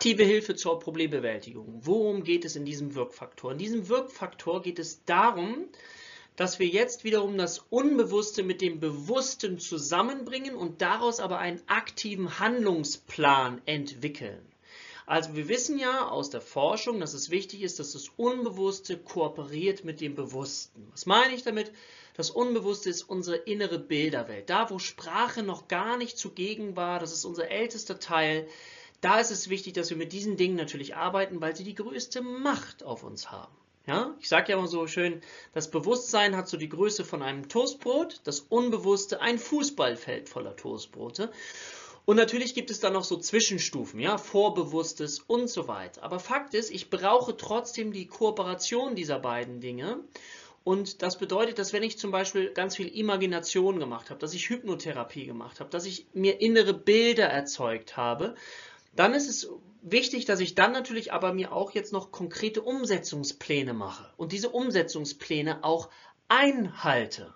Aktive Hilfe zur Problembewältigung. Worum geht es in diesem Wirkfaktor? In diesem Wirkfaktor geht es darum, dass wir jetzt wiederum das Unbewusste mit dem Bewussten zusammenbringen und daraus aber einen aktiven Handlungsplan entwickeln. Also wir wissen ja aus der Forschung, dass es wichtig ist, dass das Unbewusste kooperiert mit dem Bewussten. Was meine ich damit? Das Unbewusste ist unsere innere Bilderwelt. Da, wo Sprache noch gar nicht zugegen war, das ist unser ältester Teil, da ist es wichtig, dass wir mit diesen Dingen natürlich arbeiten, weil sie die größte Macht auf uns haben. Ja, ich sage ja immer so schön, das Bewusstsein hat so die Größe von einem Toastbrot, das Unbewusste ein Fußballfeld voller Toastbrote. Und natürlich gibt es dann noch so Zwischenstufen, ja, Vorbewusstes und so weiter. Aber Fakt ist, ich brauche trotzdem die Kooperation dieser beiden Dinge. Und das bedeutet, dass wenn ich zum Beispiel ganz viel Imagination gemacht habe, dass ich Hypnotherapie gemacht habe, dass ich mir innere Bilder erzeugt habe, dann ist es wichtig, dass ich dann natürlich aber mir auch jetzt noch konkrete Umsetzungspläne mache und diese Umsetzungspläne auch einhalte.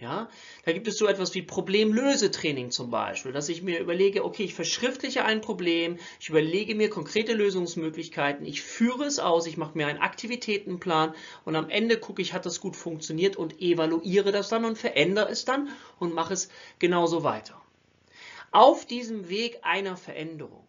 Ja, da gibt es so etwas wie Problemlösetraining zum Beispiel, dass ich mir überlege, okay, ich verschriftliche ein Problem, ich überlege mir konkrete Lösungsmöglichkeiten, ich führe es aus, ich mache mir einen Aktivitätenplan und am Ende gucke ich, hat das gut funktioniert und evaluiere das dann und verändere es dann und mache es genauso weiter. Auf diesem Weg einer Veränderung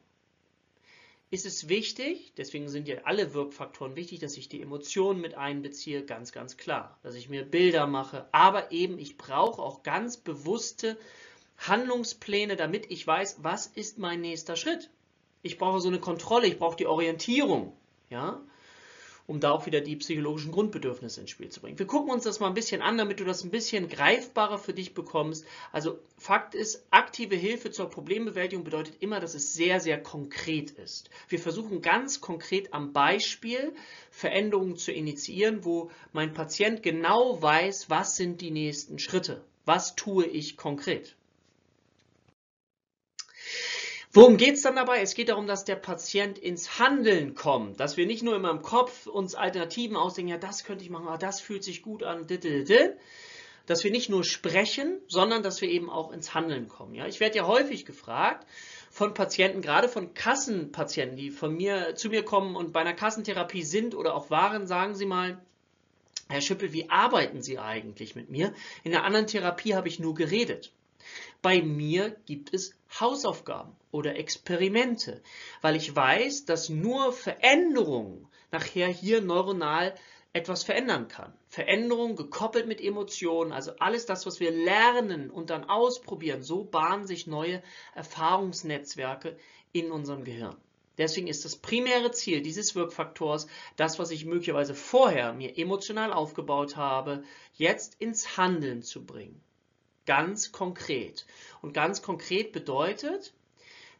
ist es wichtig, deswegen sind ja alle Wirkfaktoren wichtig, dass ich die Emotionen mit einbeziehe, ganz, ganz klar. Dass ich mir Bilder mache, aber eben ich brauche auch ganz bewusste Handlungspläne, damit ich weiß, was ist mein nächster Schritt. Ich brauche so eine Kontrolle, ich brauche die Orientierung. Ja? Um da auch wieder die psychologischen Grundbedürfnisse ins Spiel zu bringen. Wir gucken uns das mal ein bisschen an, damit du das ein bisschen greifbarer für dich bekommst. Also Fakt ist, aktive Hilfe zur Problembewältigung bedeutet immer, dass es sehr, sehr konkret ist. Wir versuchen ganz konkret am Beispiel Veränderungen zu initiieren, wo mein Patient genau weiß, was sind die nächsten Schritte. Was tue ich konkret? Worum geht es dann dabei? Es geht darum, dass der Patient ins Handeln kommt, dass wir nicht nur immer im Kopf uns Alternativen ausdenken, ja, das könnte ich machen, aber das fühlt sich gut an, dass wir nicht nur sprechen, sondern dass wir eben auch ins Handeln kommen. Ja? Ich werde ja häufig gefragt von Patienten, gerade von Kassenpatienten, die von mir zu mir kommen und bei einer Kassentherapie sind oder auch waren, sagen Sie mal, Herr Schüppel, wie arbeiten Sie eigentlich mit mir? In der anderen Therapie habe ich nur geredet. Bei mir gibt es Hausaufgaben oder Experimente, weil ich weiß, dass nur Veränderung nachher hier neuronal etwas verändern kann. Veränderung gekoppelt mit Emotionen, also alles das, was wir lernen und dann ausprobieren, so bahnen sich neue Erfahrungsnetzwerke in unserem Gehirn. Deswegen ist das primäre Ziel dieses Wirkfaktors, das, was ich möglicherweise vorher mir emotional aufgebaut habe, jetzt ins Handeln zu bringen ganz konkret. Und ganz konkret bedeutet,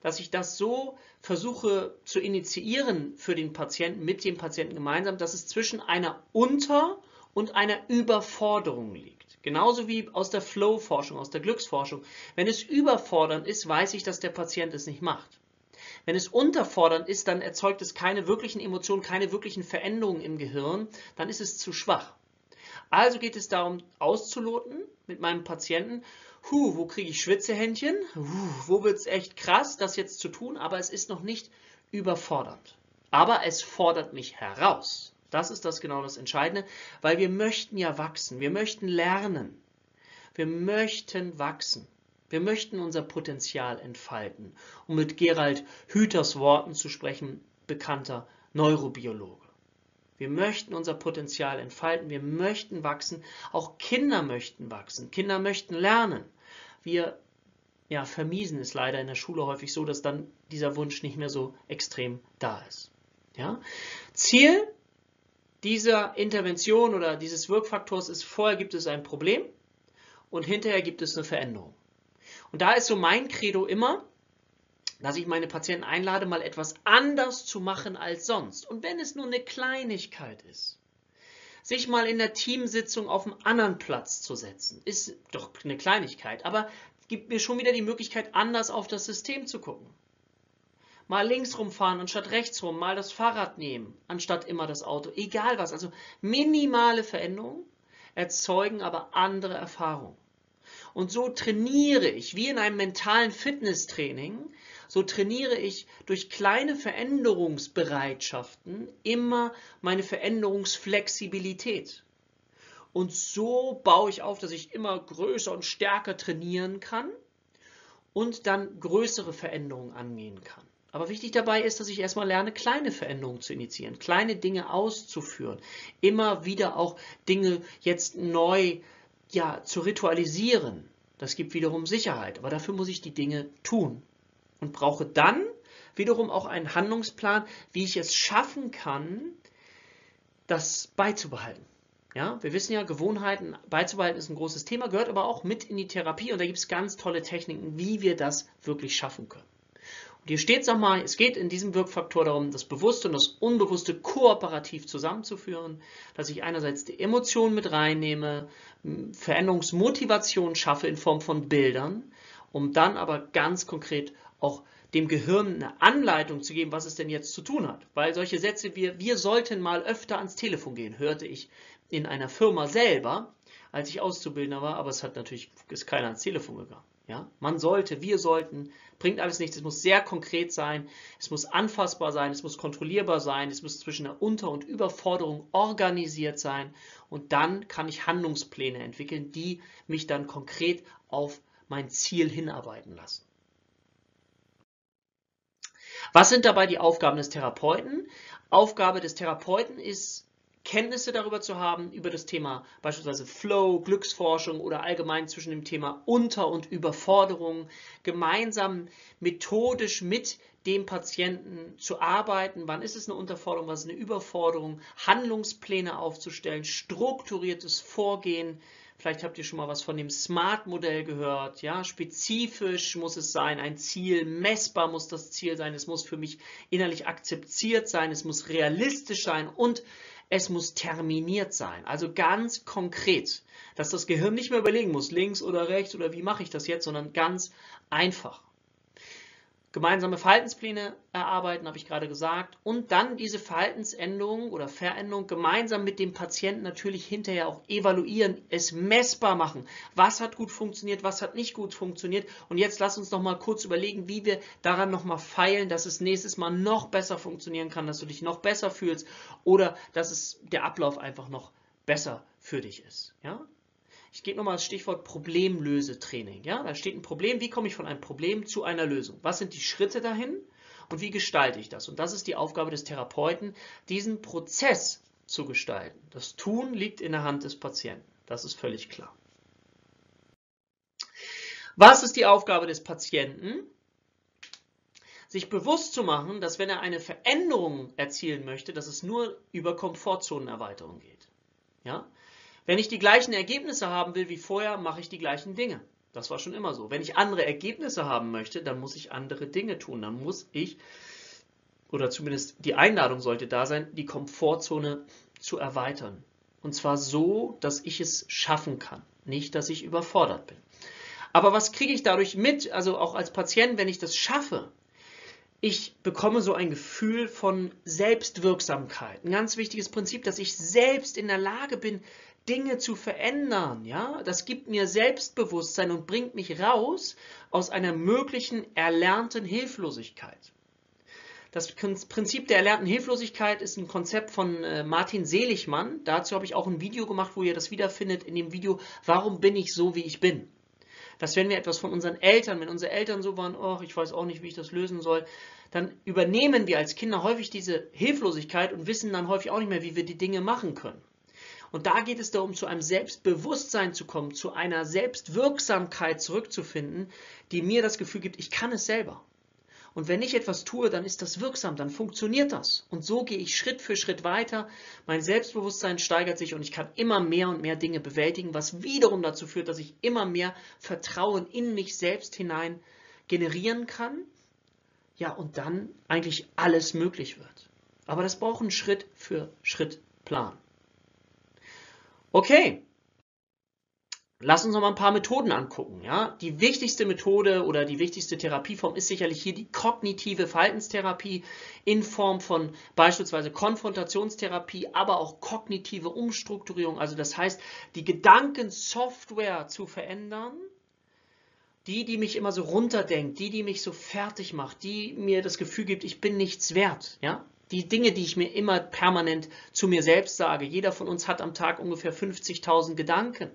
dass ich das so versuche zu initiieren für den Patienten, mit dem Patienten gemeinsam, dass es zwischen einer Unter- und einer Überforderung liegt. Genauso wie aus der Flow-Forschung, aus der Glücksforschung. Wenn es überfordernd ist, weiß ich, dass der Patient es nicht macht. Wenn es unterfordernd ist, dann erzeugt es keine wirklichen Emotionen, keine wirklichen Veränderungen im Gehirn, dann ist es zu schwach. Also geht es darum, auszuloten mit meinem Patienten, huh, wo kriege ich Schwitzehändchen, huh, wo wird es echt krass, das jetzt zu tun, aber es ist noch nicht überfordernd. Aber es fordert mich heraus. Das ist das genau das Entscheidende, weil wir möchten ja wachsen, wir möchten lernen, wir möchten wachsen. Wir möchten unser Potenzial entfalten, um mit Gerald Hüters Worten zu sprechen, bekannter Neurobiologe. Wir möchten unser Potenzial entfalten, wir möchten wachsen, auch Kinder möchten wachsen, Kinder möchten lernen. Wir ja, vermiesen es leider in der Schule häufig so, dass dann dieser Wunsch nicht mehr so extrem da ist. Ja? Ziel dieser Intervention oder dieses Wirkfaktors ist, vorher gibt es ein Problem und hinterher gibt es eine Veränderung. Und da ist so mein Credo immer, dass ich meine Patienten einlade, mal etwas anders zu machen als sonst. Und wenn es nur eine Kleinigkeit ist, sich mal in der Teamsitzung auf einen anderen Platz zu setzen, ist doch eine Kleinigkeit, aber gibt mir schon wieder die Möglichkeit, anders auf das System zu gucken. Mal links rumfahren anstatt rechts rum, mal das Fahrrad nehmen, anstatt immer das Auto, egal was. Also minimale Veränderungen erzeugen aber andere Erfahrungen. Und so trainiere ich, wie in einem mentalen Fitnesstraining, so trainiere ich durch kleine Veränderungsbereitschaften immer meine Veränderungsflexibilität. Und so baue ich auf, dass ich immer größer und stärker trainieren kann und dann größere Veränderungen angehen kann. Aber wichtig dabei ist, dass ich erstmal lerne, kleine Veränderungen zu initiieren, kleine Dinge auszuführen, immer wieder auch Dinge jetzt neu ja, zu ritualisieren. Das gibt wiederum Sicherheit, aber dafür muss ich die Dinge tun und brauche dann wiederum auch einen Handlungsplan, wie ich es schaffen kann, das beizubehalten. Ja, wir wissen ja, Gewohnheiten beizubehalten ist ein großes Thema, gehört aber auch mit in die Therapie und da gibt es ganz tolle Techniken, wie wir das wirklich schaffen können. Und hier steht es nochmal, es geht in diesem Wirkfaktor darum, das Bewusste und das Unbewusste kooperativ zusammenzuführen, dass ich einerseits die Emotionen mit reinnehme, Veränderungsmotivation schaffe in Form von Bildern, um dann aber ganz konkret auch dem Gehirn eine Anleitung zu geben, was es denn jetzt zu tun hat. Weil solche Sätze wie wir sollten mal öfter ans Telefon gehen, hörte ich in einer Firma selber, als ich Auszubildender war, aber es hat natürlich ist keiner ans Telefon gegangen. Ja? Man sollte, wir sollten, bringt alles nichts. Es muss sehr konkret sein, es muss anfassbar sein, es muss kontrollierbar sein, es muss zwischen der Unter- und Überforderung organisiert sein und dann kann ich Handlungspläne entwickeln, die mich dann konkret auf mein Ziel hinarbeiten lassen. Was sind dabei die Aufgaben des Therapeuten? Aufgabe des Therapeuten ist Kenntnisse darüber zu haben, über das Thema beispielsweise Flow, Glücksforschung oder allgemein zwischen dem Thema Unter- und Überforderung, gemeinsam methodisch mit dem Patienten zu arbeiten, wann ist es eine Unterforderung, was ist eine Überforderung, Handlungspläne aufzustellen, strukturiertes Vorgehen, Vielleicht habt ihr schon mal was von dem SMART-Modell gehört. Ja, spezifisch muss es sein, ein Ziel, messbar muss das Ziel sein, es muss für mich innerlich akzeptiert sein, es muss realistisch sein. Und es muss terminiert sein. Also ganz konkret, dass das Gehirn nicht mehr überlegen muss, links oder rechts oder wie mache ich das jetzt, sondern ganz einfach gemeinsame Verhaltenspläne erarbeiten, habe ich gerade gesagt, und dann diese Verhaltensänderung oder Veränderung gemeinsam mit dem Patienten natürlich hinterher auch evaluieren, es messbar machen. Was hat gut funktioniert, was hat nicht gut funktioniert und jetzt lass uns noch mal kurz überlegen, wie wir daran noch mal feilen, dass es nächstes Mal noch besser funktionieren kann, dass du dich noch besser fühlst oder dass es der Ablauf einfach noch besser für dich ist. Ja? Ich gebe nochmal das Stichwort Problemlösetraining. Ja? Da steht ein Problem, wie komme ich von einem Problem zu einer Lösung? Was sind die Schritte dahin und wie gestalte ich das? Und das ist die Aufgabe des Therapeuten, diesen Prozess zu gestalten. Das Tun liegt in der Hand des Patienten. Das ist völlig klar. Was ist die Aufgabe des Patienten? Sich bewusst zu machen, dass wenn er eine Veränderung erzielen möchte, dass es nur über Komfortzonenerweiterung geht. Ja? Wenn ich die gleichen Ergebnisse haben will wie vorher, mache ich die gleichen Dinge. Das war schon immer so. Wenn ich andere Ergebnisse haben möchte, dann muss ich andere Dinge tun. Dann muss ich, oder zumindest die Einladung sollte da sein, die Komfortzone zu erweitern. Und zwar so, dass ich es schaffen kann, nicht, dass ich überfordert bin. Aber was kriege ich dadurch mit, also auch als Patient, wenn ich das schaffe? Ich bekomme so ein Gefühl von Selbstwirksamkeit. Ein ganz wichtiges Prinzip, dass ich selbst in der Lage bin, Dinge zu verändern, ja, das gibt mir Selbstbewusstsein und bringt mich raus aus einer möglichen erlernten Hilflosigkeit. Das Prinzip der erlernten Hilflosigkeit ist ein Konzept von äh, Martin Seligmann. Dazu habe ich auch ein Video gemacht, wo ihr das wiederfindet in dem Video, warum bin ich so, wie ich bin. Dass wenn wir etwas von unseren Eltern, wenn unsere Eltern so waren, oh, ich weiß auch nicht, wie ich das lösen soll, dann übernehmen wir als Kinder häufig diese Hilflosigkeit und wissen dann häufig auch nicht mehr, wie wir die Dinge machen können. Und da geht es darum, zu einem Selbstbewusstsein zu kommen, zu einer Selbstwirksamkeit zurückzufinden, die mir das Gefühl gibt, ich kann es selber. Und wenn ich etwas tue, dann ist das wirksam, dann funktioniert das. Und so gehe ich Schritt für Schritt weiter. Mein Selbstbewusstsein steigert sich und ich kann immer mehr und mehr Dinge bewältigen, was wiederum dazu führt, dass ich immer mehr Vertrauen in mich selbst hinein generieren kann. Ja, und dann eigentlich alles möglich wird. Aber das braucht einen Schritt für Schritt Plan. Okay, lass uns noch mal ein paar Methoden angucken. Ja? Die wichtigste Methode oder die wichtigste Therapieform ist sicherlich hier die kognitive Verhaltenstherapie in Form von beispielsweise Konfrontationstherapie, aber auch kognitive Umstrukturierung. Also das heißt, die Gedankensoftware zu verändern Die, die mich immer so runterdenkt, die, die mich so fertig macht, die mir das Gefühl gibt, ich bin nichts wert, ja? Die Dinge, die ich mir immer permanent zu mir selbst sage. Jeder von uns hat am Tag ungefähr 50.000 Gedanken.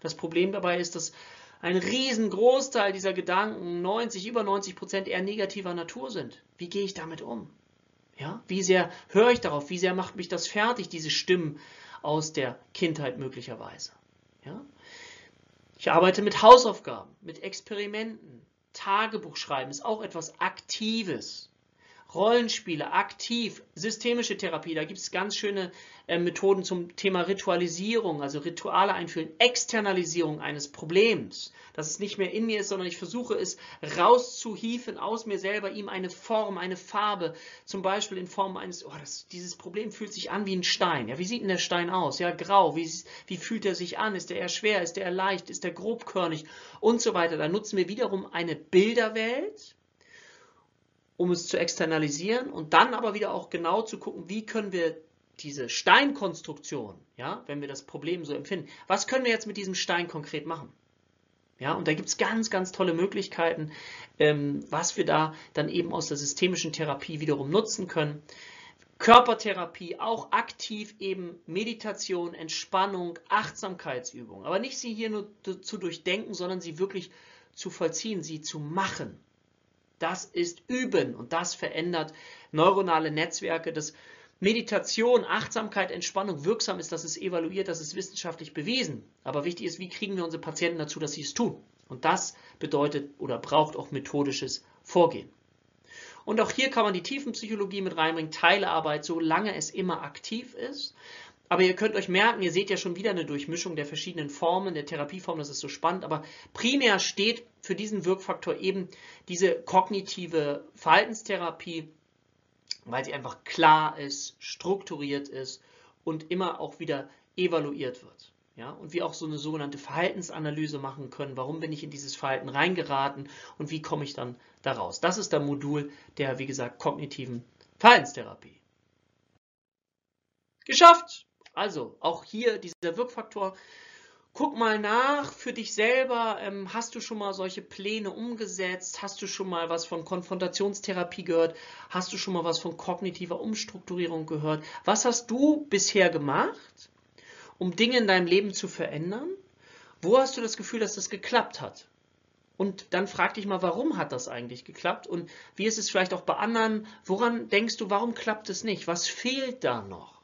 Das Problem dabei ist, dass ein riesengroßteil dieser Gedanken, 90, über 90 Prozent eher negativer Natur sind. Wie gehe ich damit um? Ja, wie sehr höre ich darauf? Wie sehr macht mich das fertig, diese Stimmen aus der Kindheit möglicherweise? Ja? Ich arbeite mit Hausaufgaben, mit Experimenten. Tagebuch schreiben ist auch etwas Aktives. Rollenspiele, aktiv, systemische Therapie, da gibt es ganz schöne äh, Methoden zum Thema Ritualisierung, also Rituale einführen, Externalisierung eines Problems, dass es nicht mehr in mir ist, sondern ich versuche es rauszuhieven aus mir selber, ihm eine Form, eine Farbe, zum Beispiel in Form eines, oh, das, dieses Problem fühlt sich an wie ein Stein. Ja, wie sieht denn der Stein aus? Ja, grau, wie, wie fühlt er sich an? Ist er eher schwer? Ist er eher leicht? Ist er grobkörnig? Und so weiter. Da nutzen wir wiederum eine Bilderwelt, um es zu externalisieren und dann aber wieder auch genau zu gucken, wie können wir diese Steinkonstruktion, ja, wenn wir das Problem so empfinden, was können wir jetzt mit diesem Stein konkret machen? Ja, und da gibt es ganz, ganz tolle Möglichkeiten, ähm, was wir da dann eben aus der systemischen Therapie wiederum nutzen können. Körpertherapie, auch aktiv eben Meditation, Entspannung, Achtsamkeitsübungen. Aber nicht sie hier nur zu durchdenken, sondern sie wirklich zu vollziehen, sie zu machen. Das ist Üben und das verändert neuronale Netzwerke. Dass Meditation, Achtsamkeit, Entspannung wirksam ist, das ist evaluiert, das ist wissenschaftlich bewiesen. Aber wichtig ist, wie kriegen wir unsere Patienten dazu, dass sie es tun? Und das bedeutet oder braucht auch methodisches Vorgehen. Und auch hier kann man die Tiefenpsychologie mit reinbringen, Teilearbeit, solange es immer aktiv ist. Aber ihr könnt euch merken, ihr seht ja schon wieder eine Durchmischung der verschiedenen Formen, der Therapieformen, das ist so spannend, aber primär steht für diesen Wirkfaktor eben diese kognitive Verhaltenstherapie, weil sie einfach klar ist, strukturiert ist und immer auch wieder evaluiert wird. Ja, und wir auch so eine sogenannte Verhaltensanalyse machen können. Warum bin ich in dieses Verhalten reingeraten und wie komme ich dann daraus? Das ist der Modul der, wie gesagt, kognitiven Verhaltenstherapie. Geschafft! Also auch hier dieser Wirkfaktor. Guck mal nach für dich selber. Ähm, hast du schon mal solche Pläne umgesetzt? Hast du schon mal was von Konfrontationstherapie gehört? Hast du schon mal was von kognitiver Umstrukturierung gehört? Was hast du bisher gemacht, um Dinge in deinem Leben zu verändern? Wo hast du das Gefühl, dass das geklappt hat? Und dann frag dich mal, warum hat das eigentlich geklappt? Und wie ist es vielleicht auch bei anderen? Woran denkst du, warum klappt es nicht? Was fehlt da noch?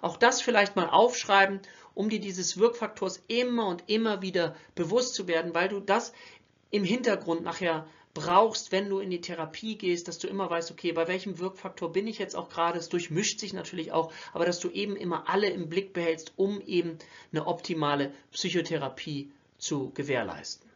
Auch das vielleicht mal aufschreiben, um dir dieses Wirkfaktors immer und immer wieder bewusst zu werden, weil du das im Hintergrund nachher brauchst, wenn du in die Therapie gehst, dass du immer weißt, okay, bei welchem Wirkfaktor bin ich jetzt auch gerade, es durchmischt sich natürlich auch, aber dass du eben immer alle im Blick behältst, um eben eine optimale Psychotherapie zu gewährleisten.